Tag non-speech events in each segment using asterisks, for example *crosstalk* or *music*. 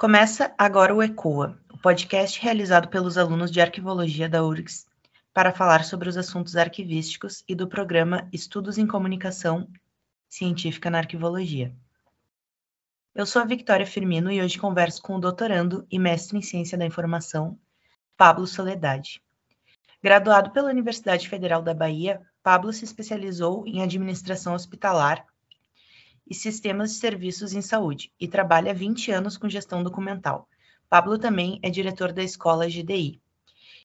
Começa agora o ECOA, o podcast realizado pelos alunos de Arquivologia da URGS para falar sobre os assuntos arquivísticos e do programa Estudos em Comunicação Científica na Arquivologia. Eu sou a Victoria Firmino e hoje converso com o doutorando e mestre em Ciência da Informação, Pablo Soledade. Graduado pela Universidade Federal da Bahia, Pablo se especializou em administração hospitalar e sistemas de serviços em saúde e trabalha há 20 anos com gestão documental. Pablo também é diretor da Escola GDI.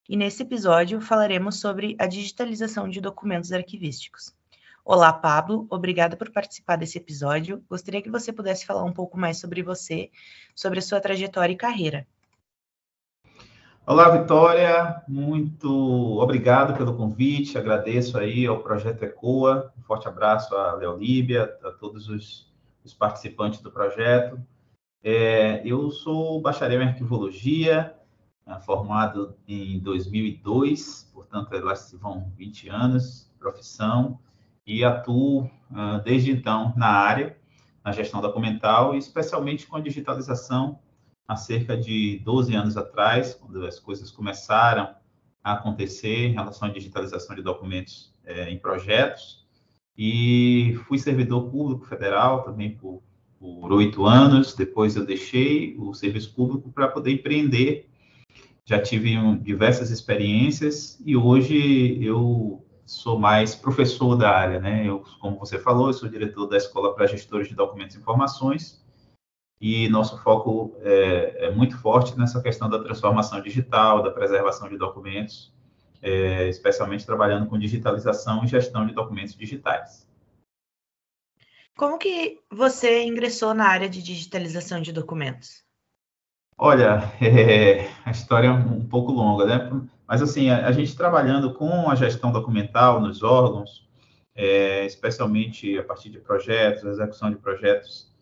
E nesse episódio falaremos sobre a digitalização de documentos arquivísticos. Olá, Pablo, obrigada por participar desse episódio. Gostaria que você pudesse falar um pouco mais sobre você, sobre a sua trajetória e carreira. Olá, Vitória, muito obrigado pelo convite, agradeço aí ao Projeto ECOA, um forte abraço à Leolíbia, a todos os, os participantes do projeto. É, eu sou bacharel em arquivologia, é, formado em 2002, portanto, lá se vão 20 anos de profissão, e atuo uh, desde então na área, na gestão documental, especialmente com a digitalização há cerca de 12 anos atrás, quando as coisas começaram a acontecer em relação à digitalização de documentos é, em projetos. E fui servidor público federal também por oito anos. Depois eu deixei o serviço público para poder empreender. Já tive um, diversas experiências e hoje eu sou mais professor da área, né? Eu, como você falou, eu sou diretor da Escola para Gestores de Documentos e Informações e nosso foco é, é, muito forte nessa questão da transformação digital, da preservação de documentos, é, especialmente trabalhando com digitalização e gestão de documentos digitais. Como que você ingressou na área de digitalização de documentos? Olha, *laughs* é, a história é um pouco longa, né? Mas assim, a, a gente trabalhando com a gestão documental nos órgãos, é, especialmente a partir de projetos, execução de projetos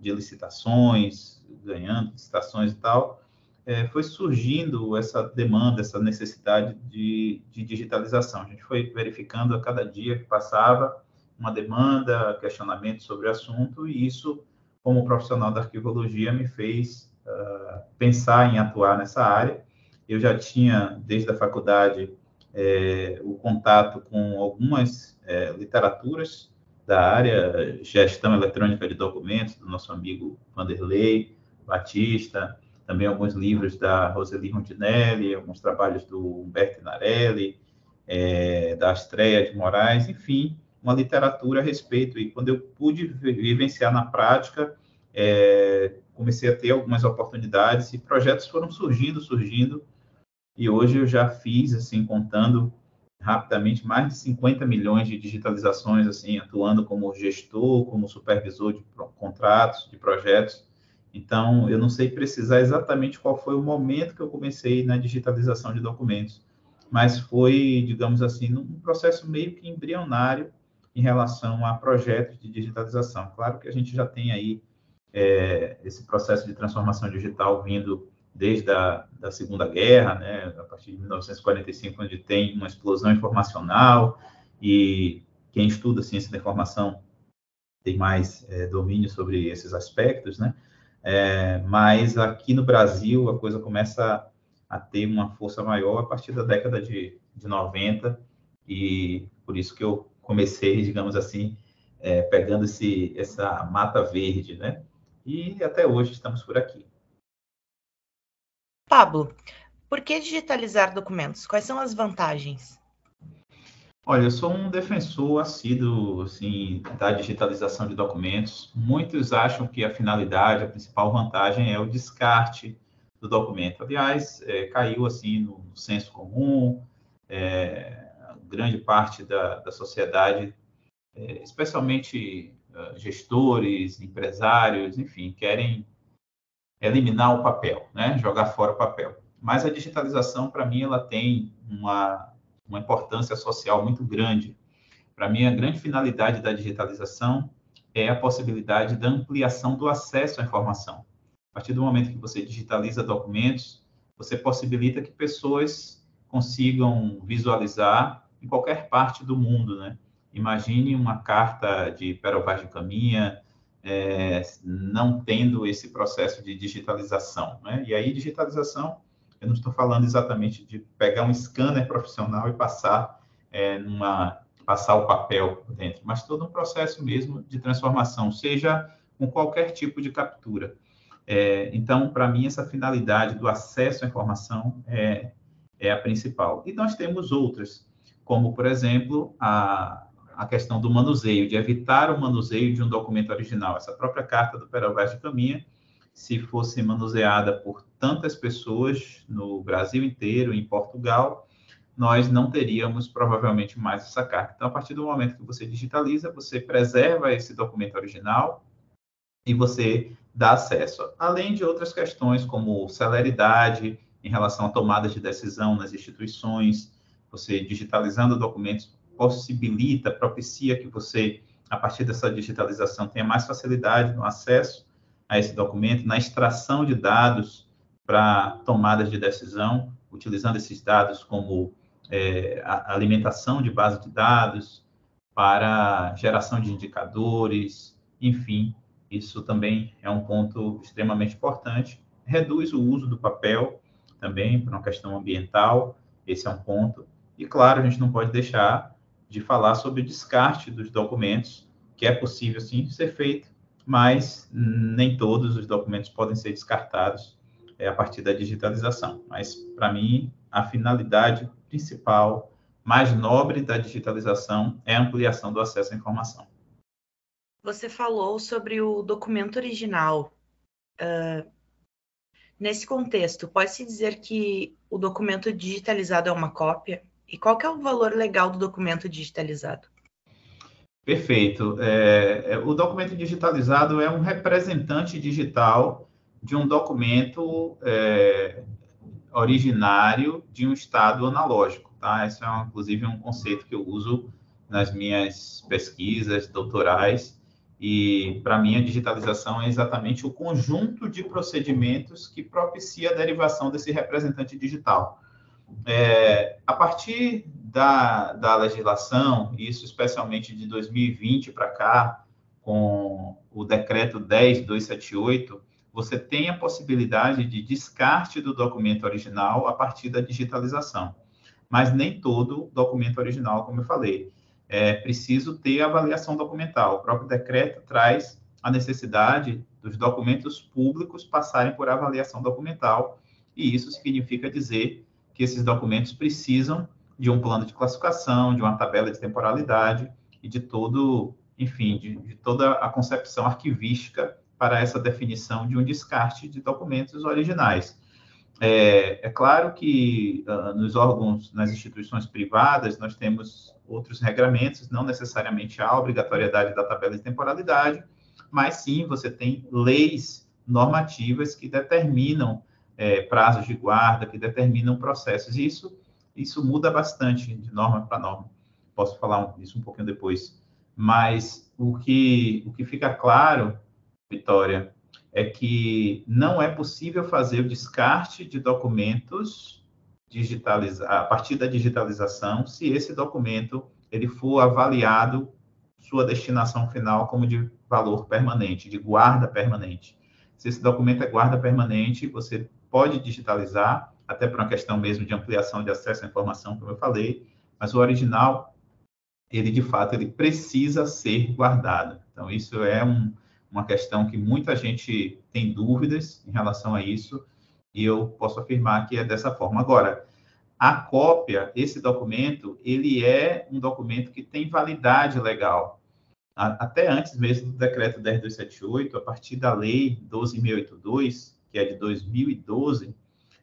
de licitações, ganhando licitações e tal, é, foi surgindo essa demanda, essa necessidade de, de, digitalização. A gente foi verificando a cada dia que passava uma demanda, questionamento sobre o assunto, e isso, como profissional da arquivologia, me fez uh, pensar em atuar nessa área. Eu já tinha, desde a faculdade, é, o contato com algumas é, literaturas da área, gestão eletrônica de documentos, do nosso amigo Vanderlei Batista, também alguns livros da Roseli Rondinelli, alguns trabalhos do Humberto Narelli, é, da Astreia de Moraes, enfim, uma literatura a respeito. E quando eu pude vivenciar na prática, é, comecei a ter algumas oportunidades e projetos foram surgindo, surgindo, e hoje eu já fiz, assim, contando rapidamente mais de 50 milhões de digitalizações, assim, atuando como gestor, como supervisor de contratos, de projetos. Então, eu não sei precisar exatamente qual foi o momento que eu comecei na digitalização de documentos, mas foi, digamos assim, um processo meio que embrionário em relação a projetos de digitalização. Claro que a gente já tem aí é, esse processo de transformação digital vindo desde a da Segunda Guerra, né, a partir de 1945, onde tem uma explosão informacional e quem estuda ciência da informação tem mais é, domínio sobre esses aspectos, né? É, mas aqui no Brasil a coisa começa a ter uma força maior a partir da década de, de 90 e por isso que eu comecei, digamos assim, é, pegando esse, essa mata verde, né? E até hoje estamos por aqui. Pablo, por que digitalizar documentos? Quais são as vantagens? Olha, eu sou um defensor assíduo assim, da digitalização de documentos. Muitos acham que a finalidade, a principal vantagem é o descarte do documento. Aliás, é, caiu assim no, senso comum, é, grande parte da, da sociedade, é, especialmente uh, gestores, empresários, enfim, querem eliminar o papel, né? jogar fora o papel. Mas a digitalização, para mim, ela tem uma, uma importância social muito grande. Para mim, a grande finalidade da digitalização é a possibilidade da ampliação do acesso à informação. A partir do momento que você digitaliza documentos, você possibilita que pessoas consigam visualizar em qualquer parte do mundo, né? Imagine uma carta de Pero de Caminha, é, não tendo esse processo de digitalização. Né? E aí, digitalização, eu não estou falando exatamente de pegar um scanner profissional e passar é, numa passar o papel dentro, mas todo um processo mesmo de transformação, seja com qualquer tipo de captura. É, então, para mim, essa finalidade do acesso à informação é, é a principal. E nós temos outras, como, por exemplo, a, a questão do manuseio, de evitar o manuseio de um documento original. Essa própria carta do Perovaz de Caminha, se fosse manuseada por tantas pessoas no Brasil inteiro, em Portugal, nós não teríamos provavelmente mais essa carta. Então, a partir do momento que você digitaliza, você preserva esse documento original e você dá acesso. Além de outras questões como celeridade em relação à tomada de decisão nas instituições, você digitalizando documentos possibilita, propicia que você, a partir dessa digitalização, tenha mais facilidade no acesso a esse documento, na extração de dados para tomadas de decisão, utilizando esses dados como é, alimentação de base de dados, para geração de indicadores, enfim, isso também é um ponto extremamente importante. Reduz o uso do papel também, por uma questão ambiental, esse é um ponto. E, claro, a gente não pode deixar de falar sobre o descarte dos documentos, que é possível sim ser feito, mas nem todos os documentos podem ser descartados é, a partir da digitalização. Mas, para mim, a finalidade principal, mais nobre da digitalização é a ampliação do acesso à informação. Você falou sobre o documento original. Uh, nesse contexto, pode-se dizer que o documento digitalizado é uma cópia? E qual que é o valor legal do documento digitalizado? Perfeito. É, é, o documento digitalizado é um representante digital de um documento é, originário de um estado analógico. Tá? Esse é, inclusive, um conceito que eu uso nas minhas pesquisas doutorais. E, para mim, a digitalização é exatamente o conjunto de procedimentos que propicia a derivação desse representante digital. É, a partir da, da legislação, isso especialmente de 2020 para cá, com o decreto 10278, você tem a possibilidade de descarte do documento original a partir da digitalização. Mas nem todo documento original, como eu falei. É preciso ter avaliação documental. O próprio decreto traz a necessidade dos documentos públicos passarem por avaliação documental, e isso significa dizer que esses documentos precisam de um plano de classificação, de uma tabela de temporalidade e de todo, enfim, de, de toda a concepção arquivística para essa definição de um descarte de documentos originais. É, é, claro que uh, nos órgãos, nas instituições privadas, nós temos outros regramentos, não necessariamente a obrigatoriedade da tabela de temporalidade, mas sim você tem leis normativas que determinam é, prazos de guarda que determinam processos. E isso, isso muda bastante de norma para norma. Posso falar isso um pouquinho depois. Mas o que, o que fica claro, Vitória, é que não é possível fazer o descarte de documentos a partir da digitalização se esse documento ele for avaliado sua destinação final como de valor permanente, de guarda permanente. Se esse documento é guarda permanente, você pode digitalizar, até por uma questão mesmo de ampliação de acesso à informação, como eu falei, mas o original, ele de fato, ele precisa ser guardado. Então, isso é um, uma questão que muita gente tem dúvidas em relação a isso, e eu posso afirmar que é dessa forma. Agora, a cópia, esse documento, ele é um documento que tem validade legal. Até antes mesmo do decreto 10278, a partir da lei 12682, que é de 2012,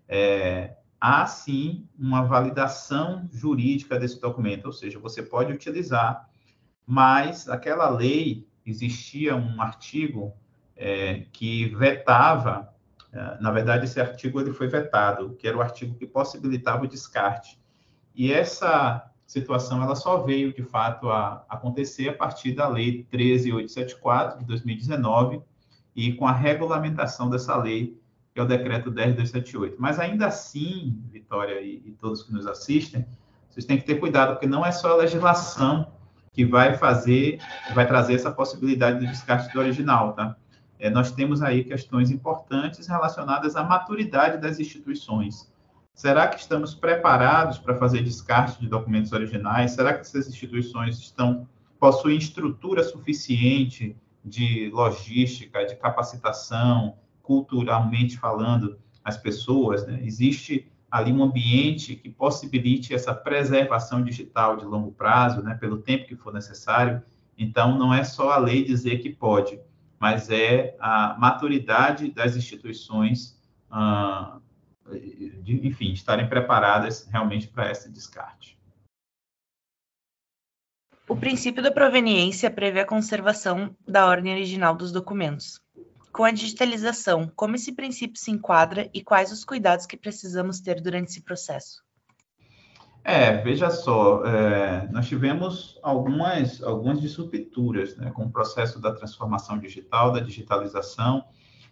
é, há sim uma validação jurídica desse documento, ou seja, você pode utilizar, mas aquela lei existia um artigo é, que vetava, é, na verdade esse artigo ele foi vetado, que era o artigo que possibilitava o descarte. E essa situação ela só veio de fato a acontecer a partir da lei 13874 de 2019 e com a regulamentação dessa lei, que é o decreto 10278. Mas ainda assim, Vitória e, e todos que nos assistem, vocês têm que ter cuidado, porque não é só a legislação que vai fazer, vai trazer essa possibilidade do descarte do original, tá? É, nós temos aí questões importantes relacionadas à maturidade das instituições. Será que estamos preparados para fazer descarte de documentos originais? Será que essas instituições estão possuem estrutura suficiente de logística, de capacitação, culturalmente falando, as pessoas? Né? Existe ali um ambiente que possibilite essa preservação digital de longo prazo, né, pelo tempo que for necessário. Então, não é só a lei dizer que pode, mas é a maturidade das instituições, ah, de, enfim, estarem preparadas realmente para esse descarte. O princípio da proveniência prevê a conservação da ordem original dos documentos. Com a digitalização, como esse princípio se enquadra e quais os cuidados que precisamos ter durante esse processo? É, veja só, é, nós tivemos algumas, algumas disrupturas né, com o processo da transformação digital, da digitalização,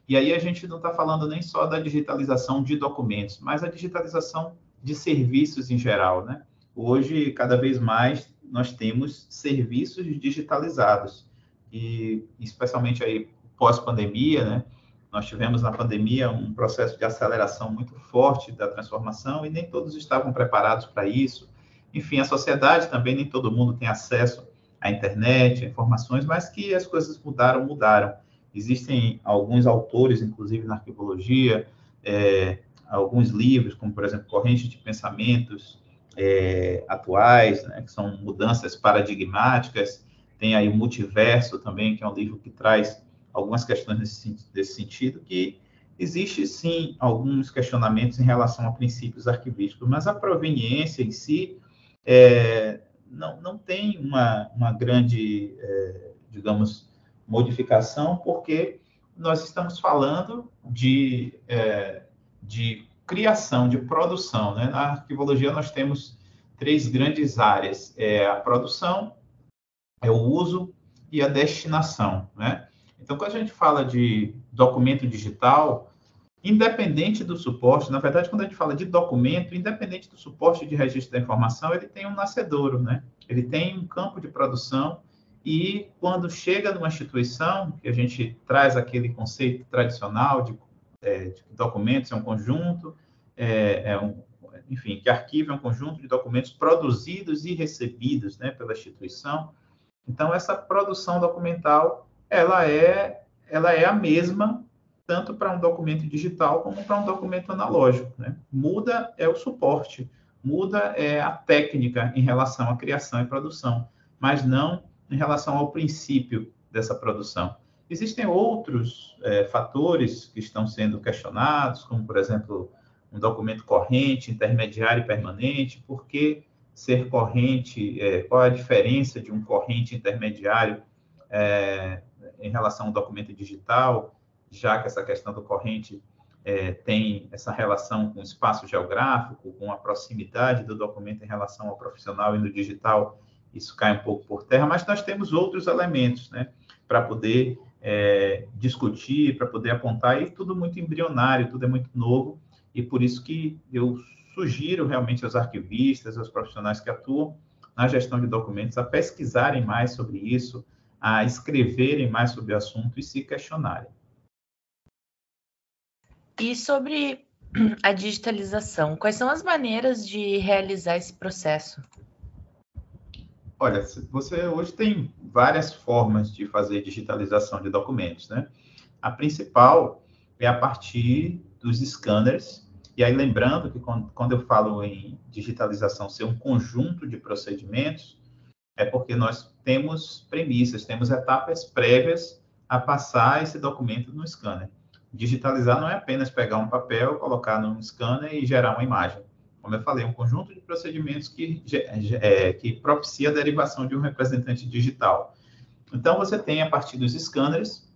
e aí a gente não está falando nem só da digitalização de documentos, mas a digitalização de serviços em geral, né? Hoje, cada vez mais, nós temos serviços digitalizados, e especialmente aí pós-pandemia, né? Nós tivemos na pandemia um processo de aceleração muito forte da transformação e nem todos estavam preparados para isso. Enfim, a sociedade também, nem todo mundo tem acesso à internet, a informações, mas que as coisas mudaram, mudaram. Existem alguns autores, inclusive na arqueologia, é, alguns livros, como, por exemplo, Corrente de Pensamentos é, Atuais, né, que são mudanças paradigmáticas. Tem aí o Multiverso também, que é um livro que traz algumas questões nesse, nesse sentido, que existe sim alguns questionamentos em relação a princípios arquivísticos, mas a proveniência em si é, não, não tem uma, uma grande, é, digamos, modificação, porque nós estamos falando de, é, de criação, de produção. Né? Na arquivologia nós temos três grandes áreas: é a produção, é o uso e a destinação. Né? Então, quando a gente fala de documento digital, independente do suporte, na verdade, quando a gente fala de documento, independente do suporte de registro da informação, ele tem um nascedouro, né? Ele tem um campo de produção e quando chega numa instituição, que a gente traz aquele conceito tradicional de, é, documentos é um conjunto, é, é um, enfim, que arquivo é um conjunto de documentos produzidos e recebidos, né, pela instituição. Então, essa produção documental ela é, ela é a mesma tanto para um documento digital como para um documento analógico. Né? Muda é o suporte, muda é a técnica em relação à criação e produção, mas não em relação ao princípio dessa produção. Existem outros é, fatores que estão sendo questionados, como, por exemplo, um documento corrente, intermediário e permanente, por que ser corrente, é, qual a diferença de um corrente intermediário é, em relação ao documento digital, já que essa questão do corrente é, tem essa relação com o espaço geográfico, com a proximidade do documento em relação ao profissional e no digital, isso cai um pouco por terra, mas nós temos outros elementos, né, para poder é, discutir, para poder apontar, e tudo muito embrionário, tudo é muito novo, e por isso que eu sugiro realmente aos arquivistas, aos profissionais que atuam na gestão de documentos, a pesquisarem mais sobre isso, a escreverem mais sobre o assunto e se questionarem. E sobre a digitalização, quais são as maneiras de realizar esse processo? Olha, você hoje tem várias formas de fazer digitalização de documentos, né? A principal é a partir dos scanners. E aí, lembrando que quando eu falo em digitalização ser um conjunto de procedimentos, é porque nós temos premissas, temos etapas prévias a passar esse documento no scanner. Digitalizar não é apenas pegar um papel, colocar no scanner e gerar uma imagem. Como eu falei, é um conjunto de procedimentos que, é, que propicia a derivação de um representante digital. Então, você tem, a partir dos scanners,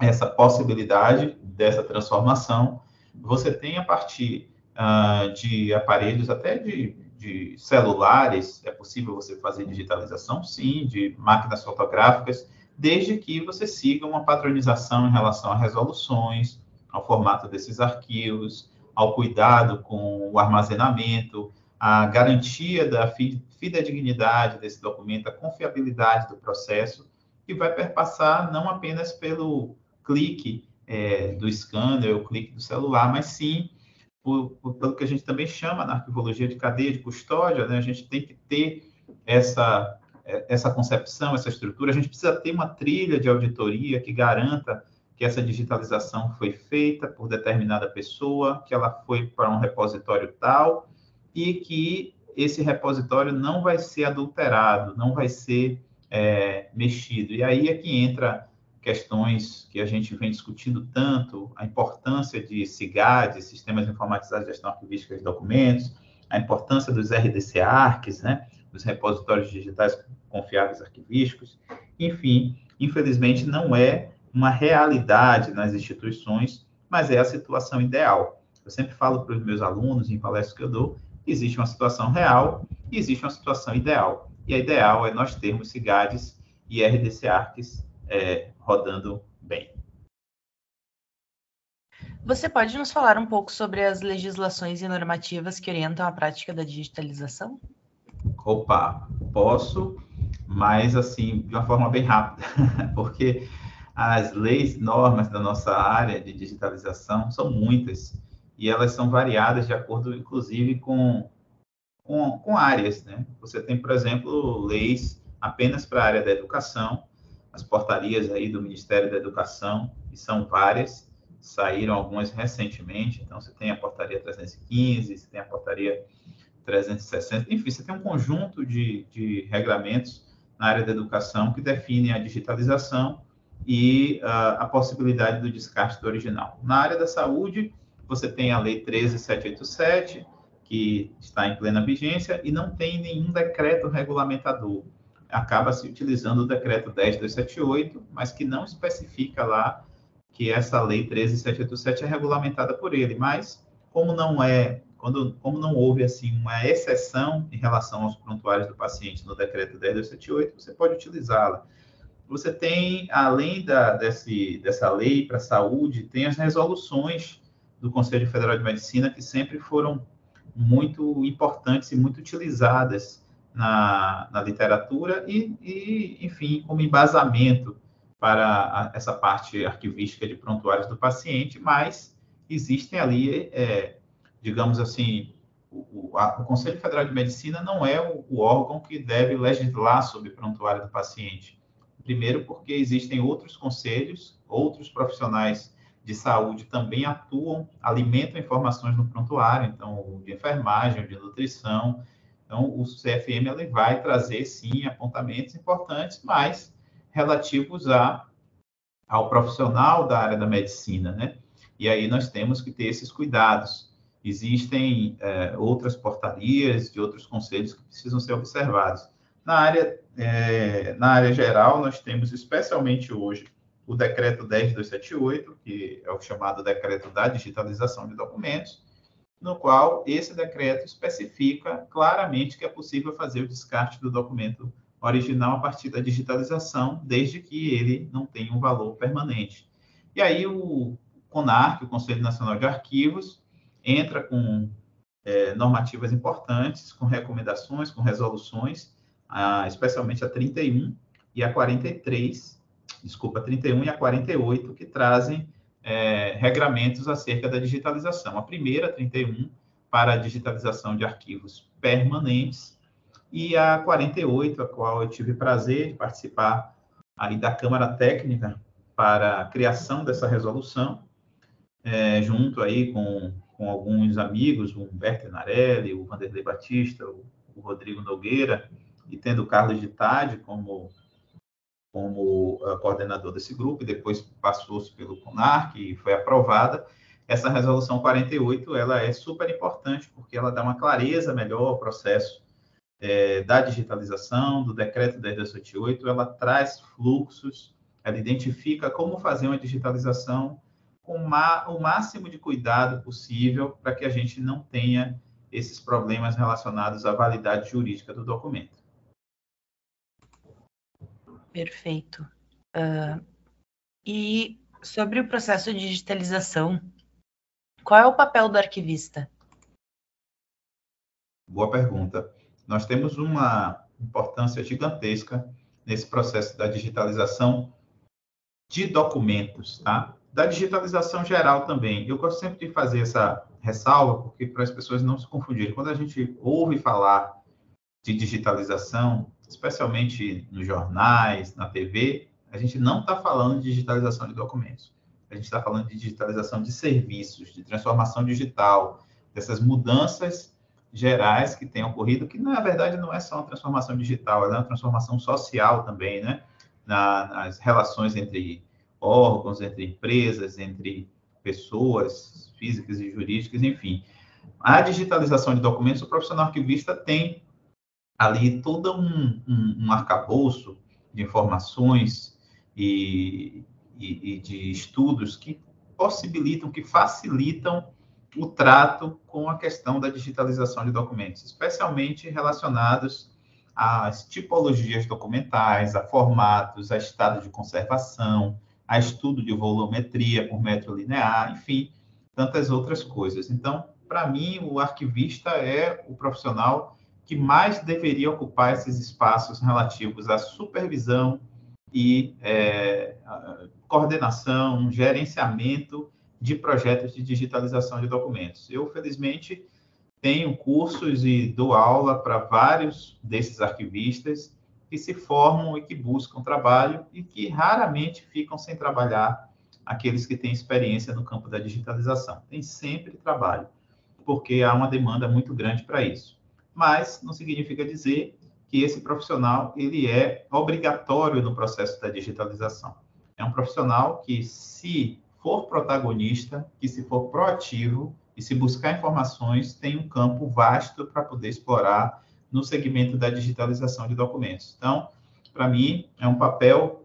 essa possibilidade dessa transformação. Você tem, a partir uh, de aparelhos, até de de celulares, é possível você fazer digitalização? Sim, de máquinas fotográficas, desde que você siga uma padronização em relação a resoluções, ao formato desses arquivos, ao cuidado com o armazenamento, a garantia da fidedignidade desse documento, a confiabilidade do processo, que vai perpassar não apenas pelo clique é, do scanner, o clique do celular, mas sim por, por, pelo que a gente também chama na arquivologia de cadeia de custódia, né? a gente tem que ter essa, essa concepção, essa estrutura, a gente precisa ter uma trilha de auditoria que garanta que essa digitalização foi feita por determinada pessoa, que ela foi para um repositório tal e que esse repositório não vai ser adulterado, não vai ser é, mexido. E aí é que entra questões que a gente vem discutindo tanto, a importância de SIGAD, Sistemas Informatizados de Gestão Arquivística de Documentos, a importância dos RDC-ARCs, né, dos repositórios digitais confiáveis arquivísticos, enfim, infelizmente não é uma realidade nas instituições, mas é a situação ideal. Eu sempre falo para os meus alunos em palestras que eu dou, existe uma situação real e existe uma situação ideal. E a ideal é nós termos SIGADs e RDC-ARCs é, rodando bem. Você pode nos falar um pouco sobre as legislações e normativas que orientam a prática da digitalização? Opa, posso, mas assim, de uma forma bem rápida, *laughs* porque as leis, normas da nossa área de digitalização são muitas e elas são variadas de acordo, inclusive, com, com, com áreas. Né? Você tem, por exemplo, leis apenas para a área da educação, as portarias aí do Ministério da Educação, que são várias, saíram algumas recentemente, então você tem a portaria 315, você tem a portaria 360, enfim, você tem um conjunto de, de regramentos na área da educação que definem a digitalização e uh, a possibilidade do descarte do original. Na área da saúde, você tem a Lei 13787, que está em plena vigência, e não tem nenhum decreto regulamentador acaba se utilizando o decreto 10278, mas que não especifica lá que essa lei 13787 é regulamentada por ele, mas como não é, quando, como não houve assim uma exceção em relação aos prontuários do paciente no decreto 10278, você pode utilizá-la. Você tem, além da, desse, dessa lei para a saúde, tem as resoluções do Conselho Federal de Medicina que sempre foram muito importantes e muito utilizadas na, na literatura e, e, enfim, como embasamento para a, essa parte arquivística de prontuários do paciente, mas existem ali, é, digamos assim, o, a, o, Conselho Federal de Medicina não é o, o órgão que deve legislar sobre prontuário do paciente. Primeiro, porque existem outros conselhos, outros profissionais de saúde também atuam, alimentam informações no prontuário, então, de enfermagem, de nutrição, então, o CFM ele vai trazer, sim, apontamentos importantes, mas relativos a, ao profissional da área da medicina, né? E aí nós temos que ter esses cuidados. Existem é, outras portarias de outros conselhos que precisam ser observados. Na área, é, na área geral, nós temos, especialmente hoje, o decreto 10278, que é o chamado decreto da digitalização de documentos, no qual esse decreto especifica claramente que é possível fazer o descarte do documento original a partir da digitalização, desde que ele não tenha um valor permanente. E aí o CONARC, o Conselho Nacional de Arquivos, entra com é, normativas importantes, com recomendações, com resoluções, a, especialmente a 31 e a 43, desculpa, a 31 e a 48, que trazem é, regramentos acerca da digitalização. A primeira, 31, para a digitalização de arquivos permanentes, e a 48, a qual eu tive prazer de participar aí da Câmara Técnica para a criação dessa resolução, é, junto aí com, com alguns amigos, o Humberto Narelli, o Vanderlei Batista, o, o Rodrigo Nogueira, e tendo o Carlos de Tade como como uh, coordenador desse grupo, e depois passou-se pelo CONARC e foi aprovada. Essa resolução 48, ela é super importante, porque ela dá uma clareza melhor ao processo é, da digitalização, do decreto 1078, ela traz fluxos, ela identifica como fazer uma digitalização com o máximo de cuidado possível para que a gente não tenha esses problemas relacionados à validade jurídica do documento. Perfeito. Uh, e sobre o processo de digitalização, qual é o papel do arquivista? Boa pergunta. Nós temos uma importância gigantesca nesse processo da digitalização de documentos, tá? Da digitalização geral também. Eu gosto sempre de fazer essa ressalva, porque para as pessoas não se confundirem. Quando a gente ouve falar de digitalização, especialmente nos jornais, na TV, a gente não está falando de digitalização de documentos. A gente está falando de digitalização de serviços, de transformação digital, dessas mudanças gerais que têm ocorrido, que na verdade não é só uma transformação digital, é uma transformação social também, né? Na, nas relações entre órgãos, entre empresas, entre pessoas físicas e jurídicas, enfim. A digitalização de documentos, o profissional arquivista tem ali todo um, um, um arcabouço de informações e, e, e de estudos que possibilitam, que facilitam o trato com a questão da digitalização de documentos, especialmente relacionados às tipologias documentais, a formatos, a estado de conservação, a estudo de volumetria por metro linear, enfim, tantas outras coisas. Então, para mim, o arquivista é o profissional que mais deveria ocupar esses espaços relativos à supervisão e é, coordenação, gerenciamento de projetos de digitalização de documentos. Eu, felizmente, tenho cursos e dou aula para vários desses arquivistas que se formam e que buscam trabalho e que raramente ficam sem trabalhar aqueles que têm experiência no campo da digitalização. Tem sempre trabalho, porque há uma demanda muito grande para isso. Mas não significa dizer que esse profissional ele é obrigatório no processo da digitalização. É um profissional que, se for protagonista, que se for proativo e se buscar informações, tem um campo vasto para poder explorar no segmento da digitalização de documentos. Então, para mim, é um papel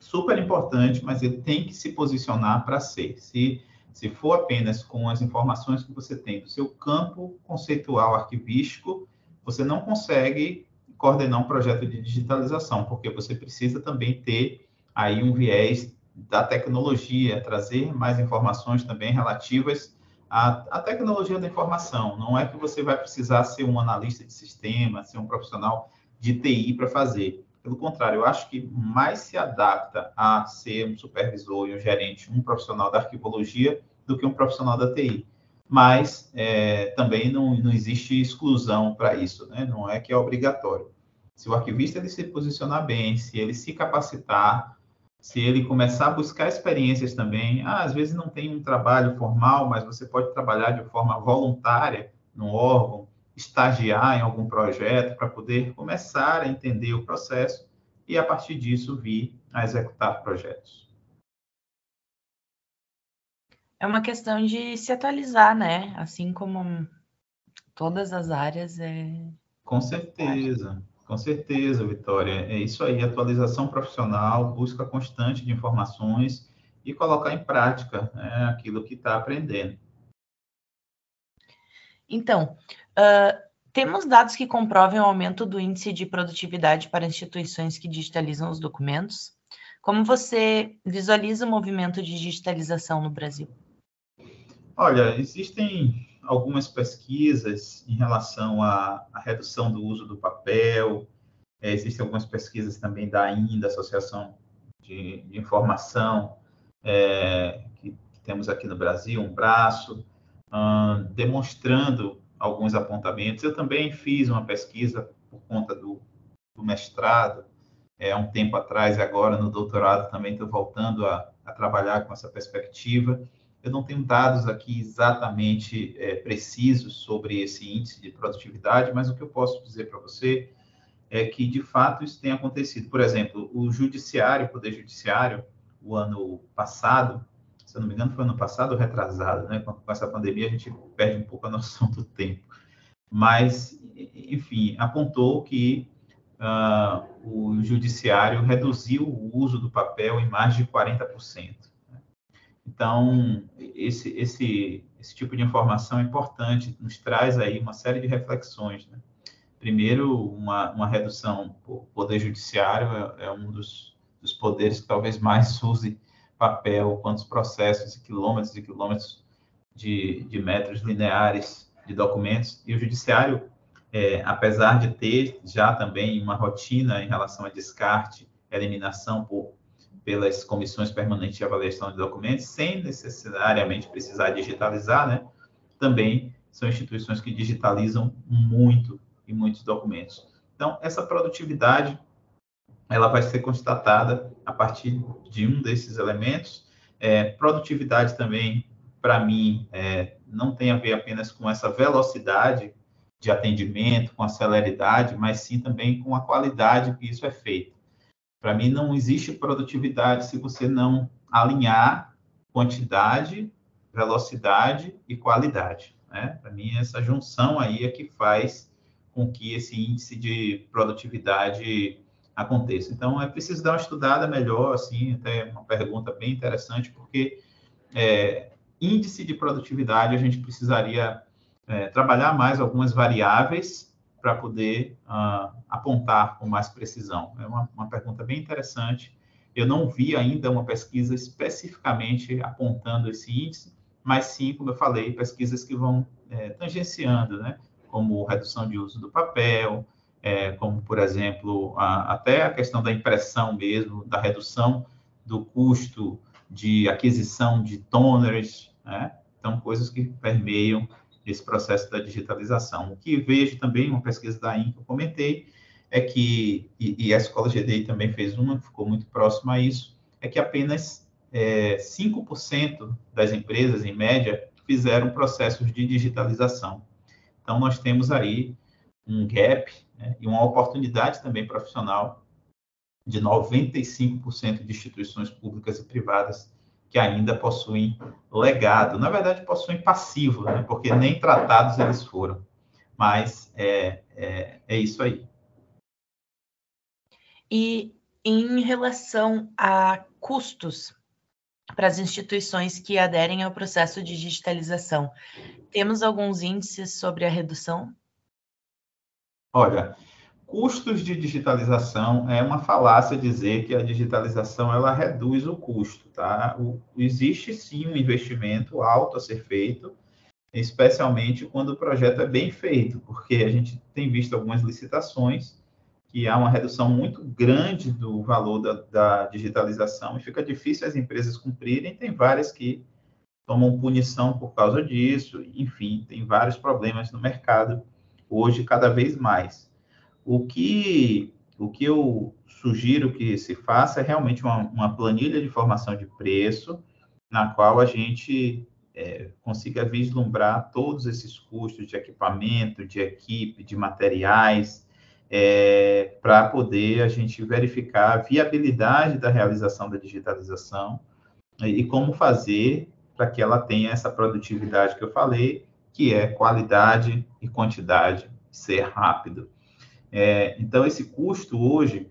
super importante, mas ele tem que se posicionar para ser. Se, se for apenas com as informações que você tem do seu campo conceitual arquivístico, você não consegue coordenar um projeto de digitalização, porque você precisa também ter aí um viés da tecnologia, trazer mais informações também relativas à, à, tecnologia da informação. Não é que você vai precisar ser um analista de sistema, ser um profissional de TI para fazer. Pelo contrário, eu acho que mais se adapta a ser um supervisor e um gerente, um profissional da arquivologia, do que um profissional da TI. Mas é, também não, não existe exclusão para isso, né? não é que é obrigatório. Se o arquivista ele se posicionar bem, se ele se capacitar, se ele começar a buscar experiências também, ah, às vezes não tem um trabalho formal, mas você pode trabalhar de forma voluntária no órgão, estagiar em algum projeto para poder começar a entender o processo e a partir disso vir a executar projetos. É uma questão de se atualizar, né? Assim como todas as áreas é. Com certeza. Com certeza, Vitória. É isso aí, atualização profissional, busca constante de informações e colocar em prática né, aquilo que está aprendendo. Então, uh, temos dados que comprovem o aumento do índice de produtividade para instituições que digitalizam os documentos? Como você visualiza o movimento de digitalização no Brasil? Olha, existem algumas pesquisas em relação à, à redução do uso do papel, é, existem algumas pesquisas também da AINDA, Associação de, de Informação, é, que, que, temos aqui no Brasil, um braço, hum, demonstrando alguns apontamentos. Eu também fiz uma pesquisa por conta do, do mestrado, é, um tempo atrás, e agora no doutorado também estou voltando a, a trabalhar com essa perspectiva. Eu não tenho dados aqui exatamente é, precisos sobre esse índice de produtividade, mas o que eu posso dizer para você é que, de fato, isso tem acontecido. Por exemplo, o judiciário, o poder judiciário, o ano passado, se eu não me engano, foi ano passado retrasado, né? Com, essa pandemia, a gente perde um pouco a *laughs* noção do tempo. Mas, enfim, apontou que uh, o judiciário reduziu o uso do papel em mais de 40%. Então, esse, esse, esse tipo de informação é importante, nos traz aí uma série de reflexões. Né? Primeiro, uma, uma redução, o poder judiciário é, é um dos, dos, poderes que talvez mais use papel, quantos processos e quilômetros e quilômetros de, de metros lineares de documentos, e o judiciário, é, apesar de ter já também uma rotina em relação a descarte, eliminação por, pelas comissões permanentes de avaliação de documentos, sem necessariamente precisar digitalizar, né, também são instituições que digitalizam muito e muitos documentos. Então, essa produtividade ela vai ser constatada a partir de um desses elementos. É, produtividade também, para mim, é, não tem a ver apenas com essa velocidade de atendimento, com a celeridade, mas sim também com a qualidade que isso é feito. Para mim, não existe produtividade se você não alinhar quantidade, velocidade e qualidade. Né? Para mim, essa junção aí é que faz com que esse índice de produtividade aconteça. Então, é preciso dar uma estudada melhor, assim, até uma pergunta bem interessante, porque é, índice de produtividade a gente precisaria é, trabalhar mais algumas variáveis para poder uh, apontar com mais precisão. É uma, uma pergunta bem interessante. Eu não vi ainda uma pesquisa especificamente apontando esse índice, mas sim, como eu falei, pesquisas que vão é, tangenciando, né? como redução de uso do papel, é, como, por exemplo, a, até a questão da impressão mesmo, da redução do custo de aquisição de toners, né? então, coisas que permeiam esse processo da digitalização. O que vejo também, uma pesquisa da IN que eu comentei, é que, e, e a Escola GDI também fez uma, que ficou muito próxima a isso, é que apenas é, 5% das empresas, em média, fizeram processos de digitalização. Então, nós temos aí um gap né, e uma oportunidade também profissional de 95% de instituições públicas e privadas que ainda possuem legado. Na verdade, possuem passivo, né, porque nem tratados eles foram. Mas é, é, é isso aí. E em relação a custos para as instituições que aderem ao processo de digitalização. Temos alguns índices sobre a redução? Olha, custos de digitalização é uma falácia dizer que a digitalização ela reduz o custo, tá? O, existe sim um investimento alto a ser feito, especialmente quando o projeto é bem feito, porque a gente tem visto algumas licitações que há uma redução muito grande do valor da, da, digitalização e fica difícil as empresas cumprirem. Tem várias que tomam punição por causa disso, enfim, tem vários problemas no mercado hoje, cada vez mais. O que, o que eu sugiro que se faça é realmente uma, uma planilha de formação de preço, na qual a gente é, consiga vislumbrar todos esses custos de equipamento, de equipe, de materiais, é, para poder a gente verificar a viabilidade da realização da digitalização e, como fazer para que ela tenha essa produtividade que eu falei, que é qualidade e quantidade, ser rápido. É, então, esse custo hoje,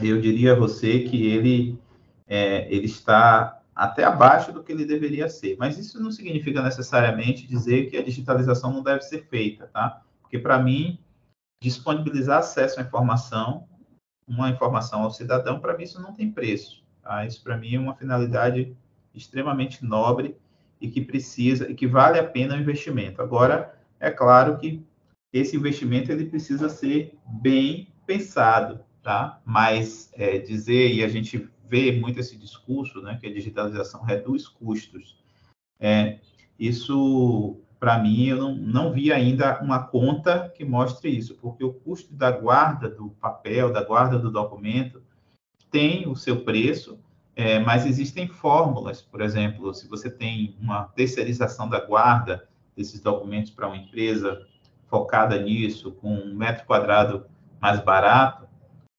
eu diria a você que ele, é, ele está até abaixo do que ele deveria ser. Mas isso não significa necessariamente dizer que a digitalização não deve ser feita, tá? Porque, para mim, disponibilizar acesso à informação, uma informação ao cidadão, para mim isso não tem preço. Tá? Isso para mim é uma finalidade extremamente nobre e que precisa e que vale a pena o investimento. Agora, é claro que esse investimento ele precisa ser bem pensado, tá? Mas é, dizer e a gente vê muito esse discurso, né, que a digitalização reduz custos. É, isso para mim, eu não, não vi ainda uma conta que mostre isso, porque o custo da guarda do papel, da guarda do documento, tem o seu preço, é, mas existem fórmulas, por exemplo, se você tem uma terceirização da guarda desses documentos para uma empresa focada nisso, com um metro quadrado mais barato,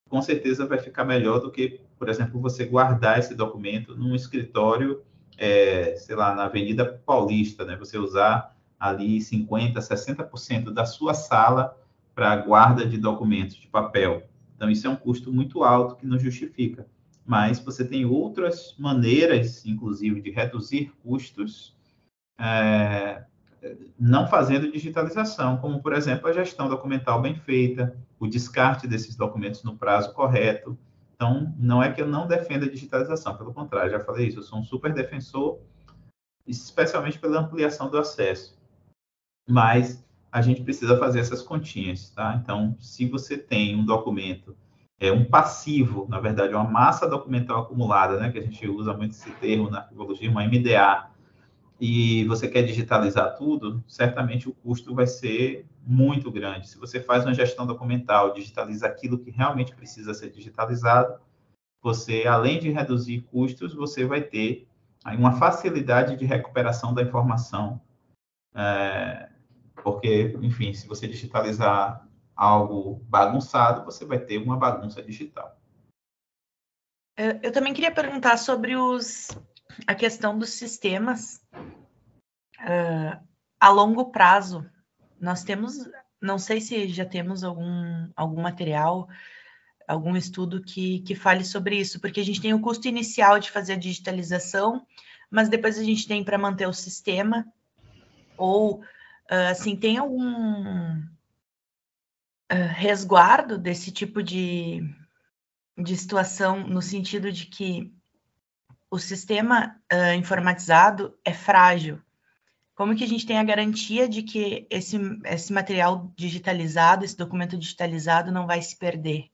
com certeza vai ficar melhor do que, por exemplo, você guardar esse documento num escritório, é, sei lá, na Avenida Paulista, né? Você usar ali 50%, 60% da sua sala para guarda de documentos de papel. Então, isso é um custo muito alto que não justifica. Mas você tem outras maneiras, inclusive, de reduzir custos é, não fazendo digitalização, como, por exemplo, a gestão documental bem feita, o descarte desses documentos no prazo correto. Então, não é que eu não defenda a digitalização, pelo contrário, já falei isso, eu sou um super defensor, especialmente pela ampliação do acesso. mas a gente precisa fazer essas continhas, tá? Então, se você tem um documento, é um passivo, na verdade, uma massa documental acumulada, né, que a gente usa muito esse termo na arquivologia, uma MDA, e você quer digitalizar tudo, certamente o custo vai ser muito grande. Se você faz uma gestão documental, digitaliza aquilo que realmente precisa ser digitalizado, você, além de reduzir custos, você vai ter aí uma facilidade de recuperação da informação. É, porque, enfim, se você digitalizar algo bagunçado, você vai ter uma bagunça digital. Eu também queria perguntar sobre os, a questão dos sistemas uh, a longo prazo. Nós temos, não sei se já temos algum, algum material, algum estudo que, que fale sobre isso, porque a gente tem o custo inicial de fazer a digitalização, mas depois a gente tem para manter o sistema, ou uh, assim, tem algum resguardo desse tipo de, de situação, no sentido de que o sistema uh, informatizado é frágil. Como que a gente tem a garantia de que esse, esse material digitalizado, esse documento digitalizado não vai se perder?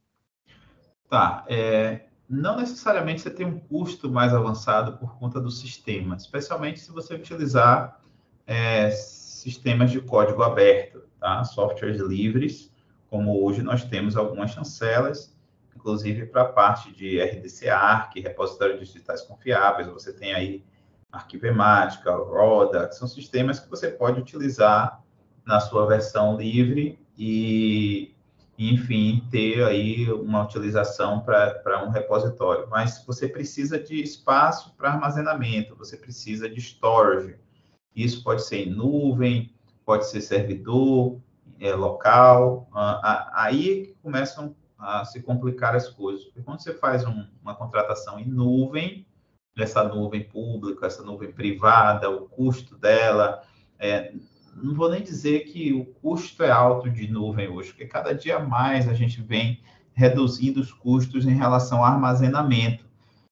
Tá, é, não necessariamente você tem um custo mais avançado por conta do sistema, especialmente se você utilizar é, sistemas de código aberto, tá? softwares livres, como hoje nós temos algumas chancelas, inclusive para a parte de RDC ARC, repositórios digitais confiáveis, você tem aí Arquivemática, Roda, que são sistemas que você pode utilizar na sua versão livre e, enfim, ter aí uma utilização para um repositório. Mas você precisa de espaço para armazenamento, você precisa de storage. Isso pode ser em nuvem, pode ser servidor é, local. Aí começam a se complicar as coisas. Porque quando você faz um, uma contratação em nuvem, essa nuvem pública, essa nuvem privada, o custo dela, é, não vou nem dizer que o custo é alto de nuvem hoje, porque cada dia mais a gente vem reduzindo os custos em relação ao armazenamento.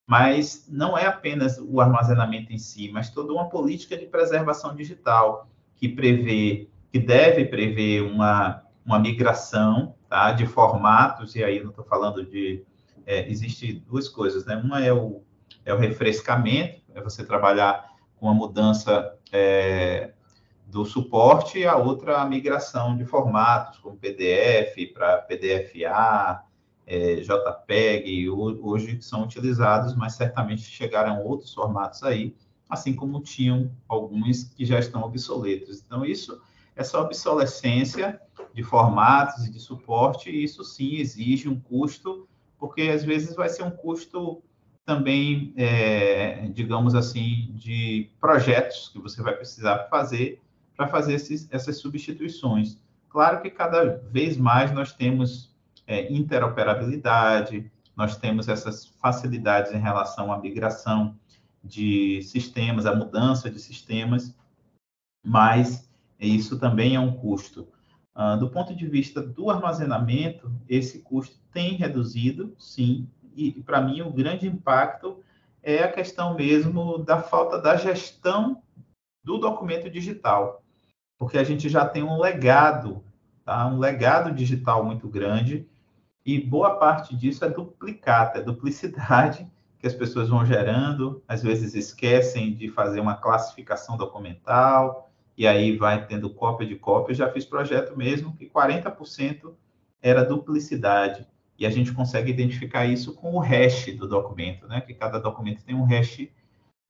Mas não é apenas o armazenamento em si, mas toda uma política de preservação digital que prevê, que deve prever uma, uma migração tá? de formatos, e aí não estou falando de. É, existe duas coisas, né? Uma é o, é o refrescamento, é você trabalhar com a mudança é, do suporte, e a outra a migração de formatos, como PDF para PDFA, é, JPEG, hoje são utilizados, mas certamente chegarão outros formatos aí, assim como tinham alguns que já estão obsoletos. Então, isso, essa obsolescência de formatos e de suporte, isso sim exige um custo, porque às vezes vai ser um custo também, é, digamos assim, de projetos que você vai precisar fazer para fazer esses, essas substituições. Claro que cada vez mais nós temos é, interoperabilidade, nós temos essas facilidades em relação à migração de sistemas, a mudança de sistemas, mas isso também é um custo. Uh, do ponto de vista do armazenamento, esse custo tem reduzido, sim, e para mim o grande impacto é a questão mesmo da falta da gestão do documento digital, porque a gente já tem um legado, tá? um legado digital muito grande, e boa parte disso é duplicata, é duplicidade *laughs* que as pessoas vão gerando, às vezes esquecem de fazer uma classificação documental, e aí vai tendo cópia de cópia. Eu já fiz projeto mesmo que 40% era duplicidade, e a gente consegue identificar isso com o hash do documento, né? Que cada documento tem um hash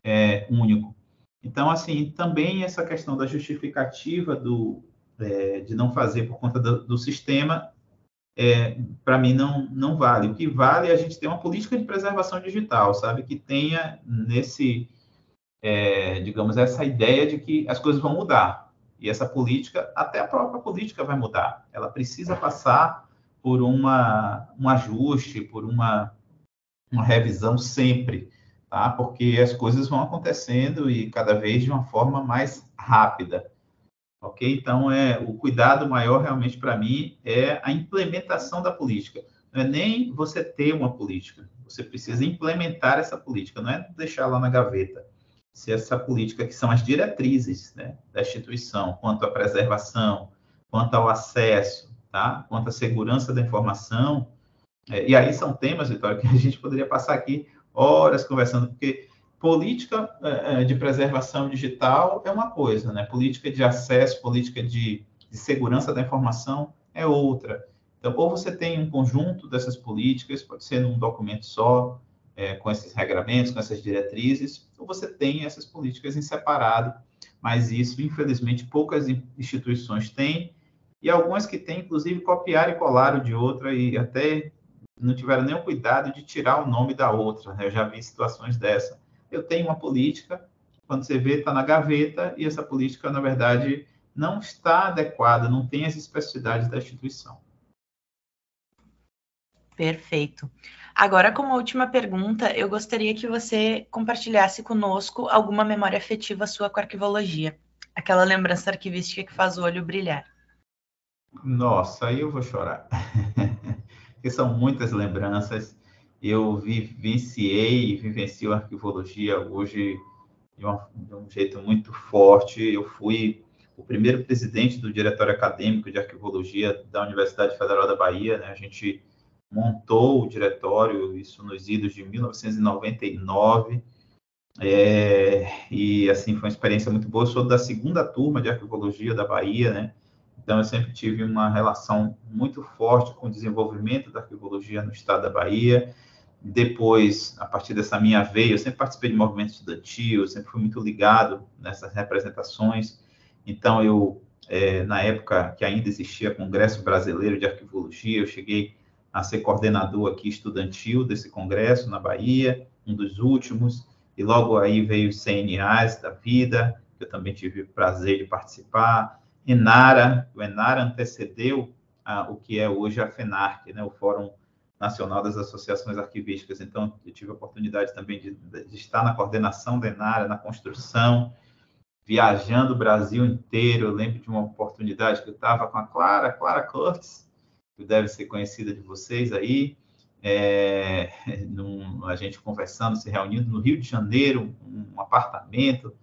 é, único. Então, assim, também essa questão da justificativa do, é, de não fazer por conta do, do sistema, é, para mim, não, não vale. O que vale é a gente ter uma política de preservação digital, sabe? Que tenha nesse, é, digamos, essa ideia de que as coisas vão mudar. E essa política, até a própria política vai mudar. Ela precisa passar por uma, um ajuste, por uma, uma revisão sempre, tá? Porque as coisas vão acontecendo e cada vez de uma forma mais rápida. Ok? Então, é, o cuidado maior realmente para mim é a implementação da política. Não é nem você ter uma política, você precisa implementar essa política, não é deixar lá na gaveta. Se essa política, que são as diretrizes né, da instituição, quanto à preservação, quanto ao acesso, tá? quanto à segurança da informação, é, e aí são temas, Vitória, que a gente poderia passar aqui horas conversando, porque política é, é, de preservação digital é uma coisa, né? política de acesso, política de, de segurança da informação é outra. Então, ou você tem um conjunto dessas políticas, pode ser num documento só, é, com esses regramentos, com essas diretrizes, ou você tem essas políticas em separado, mas isso, infelizmente, poucas instituições têm, e algumas que têm, inclusive, copiaram e colaram de outra e até não tiveram o cuidado de tirar o nome da outra. Né? Eu já vi situações dessa. Eu tenho uma política, quando você vê, está na gaveta, e essa política, na verdade, não está adequada, não tem as especificidades da instituição. Perfeito. Agora, como última pergunta, eu gostaria que você compartilhasse conosco alguma memória afetiva sua com arquivologia. Aquela lembrança arquivística que faz o olho brilhar. Nossa, aí eu vou chorar. *laughs* Porque são muitas lembranças. Eu vivenciei e vivencio a arquivologia hoje de, uma, de um jeito muito forte. Eu fui o primeiro presidente do Diretório Acadêmico de Arquivologia da Universidade Federal da Bahia. Né? A gente montou o diretório, isso nos idos de 1999, é, e assim foi uma experiência muito boa. Eu sou da segunda turma de arquivologia da Bahia, né? Então eu sempre tive uma relação muito forte com o desenvolvimento da arquivologia no estado da Bahia. Depois, a partir dessa minha veia, eu sempre participei de movimento estudantil, sempre fui muito ligado nessas representações. Então eu, é, na época que ainda existia Congresso Brasileiro de Arquivologia, eu cheguei a ser coordenador aqui estudantil desse congresso na Bahia, um dos últimos, e logo aí veio os CNAs da vida, que eu também tive o prazer de participar, Enara, o Enara antecedeu a, o que é hoje a FENARC, né, o Fórum Nacional das Associações Arquivísticas, então eu tive a oportunidade também de, de estar na coordenação da Enara, na construção, viajando o Brasil inteiro, eu lembro de uma oportunidade que eu estava com a Clara, Clara que deve ser conhecida de vocês aí, é, *laughs* num, a gente conversando, se reunindo no Rio de Janeiro, um apartamento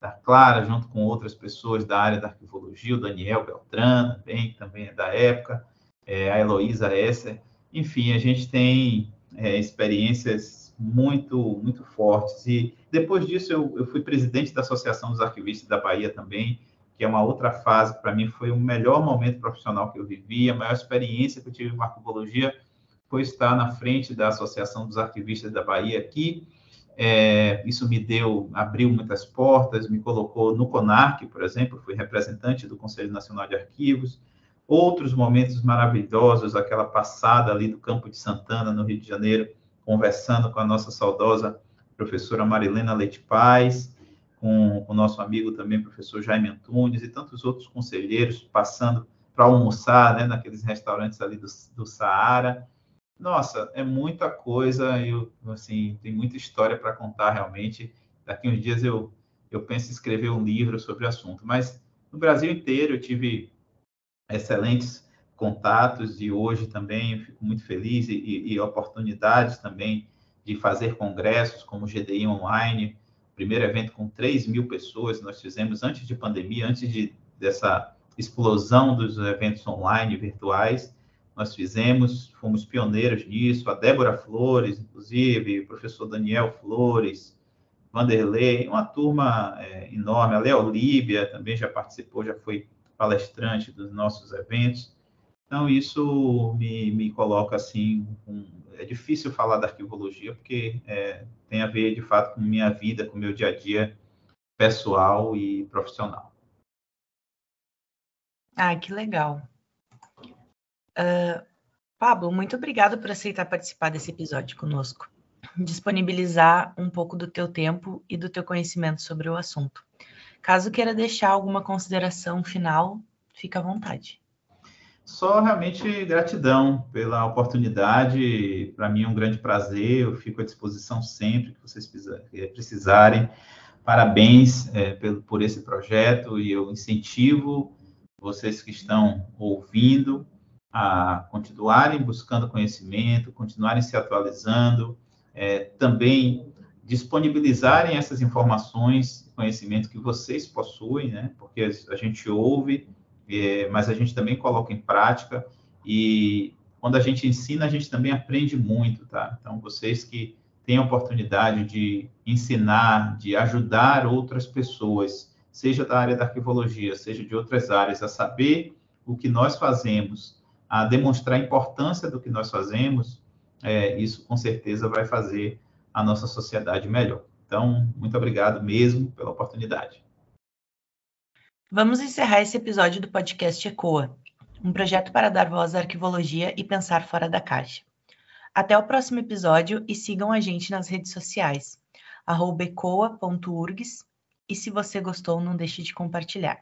da Clara, junto com outras pessoas da área da arquivologia, o Daniel Beltrán, também, também é da época, é, a Heloísa Esser. Enfim, a gente tem é, experiências muito, muito fortes. E depois disso, eu, eu fui presidente da Associação dos Arquivistas da Bahia também, que é uma outra fase para mim foi o melhor momento profissional que eu vivi, a maior experiência que eu tive com arquivologia foi estar na frente da Associação dos Arquivistas da Bahia aqui. É, isso me deu, abriu muitas portas, me colocou no CONARC, por exemplo, fui representante do Conselho Nacional de Arquivos. Outros momentos maravilhosos, aquela passada ali do Campo de Santana, no Rio de Janeiro, conversando com a nossa saudosa professora Marilena Leite Paz, com o nosso amigo também, professor Jaime Antunes, e tantos outros conselheiros passando para almoçar né, naqueles restaurantes ali do, do Saara. Nossa, é muita coisa, eu, assim, tem muita história para contar realmente. Daqui uns dias eu, eu penso em escrever um livro sobre o assunto, mas no Brasil inteiro eu tive excelentes contatos e hoje também fico muito feliz e, e oportunidades também de fazer congressos como o GDI Online, primeiro evento com 3 mil pessoas, nós fizemos antes de pandemia, antes de, dessa explosão dos eventos online, virtuais, nós fizemos, fomos pioneiros nisso, a Débora Flores, inclusive, o professor Daniel Flores, Vanderlei, uma turma é, enorme, a Léo Líbia também já participou, já foi palestrante dos nossos eventos, então isso me, me coloca assim, um, é difícil falar da arquivologia, porque é, tem a ver, de fato, com minha vida, com meu dia a dia pessoal e profissional. Ah, que legal. Uh, Pablo, muito obrigado por aceitar participar desse episódio conosco, disponibilizar um pouco do teu tempo e do teu conhecimento sobre o assunto. Caso queira deixar alguma consideração final, fica à vontade. Só realmente gratidão pela oportunidade. Para mim é um grande prazer. Eu fico à disposição sempre que vocês precisarem. Parabéns é, por, esse projeto e eu incentivo vocês que estão ouvindo a continuarem buscando conhecimento, continuarem se atualizando, é, também disponibilizarem essas informações, conhecimento que vocês possuem, né? Porque a gente ouve, é, mas a gente também coloca em prática e quando a gente ensina, a gente também aprende muito, tá? Então, vocês que têm a oportunidade de ensinar, de ajudar outras pessoas, seja da área da arquivologia, seja de outras áreas, a saber o que nós fazemos, a demonstrar a importância do que nós fazemos, é, isso com certeza vai fazer a nossa sociedade melhor. Então, muito obrigado mesmo pela oportunidade. Vamos encerrar esse episódio do podcast ECOA, um projeto para dar voz à arquivologia e pensar fora da caixa. Até o próximo episódio e sigam a gente nas redes sociais, ecoa.urgs, e se você gostou, não deixe de compartilhar.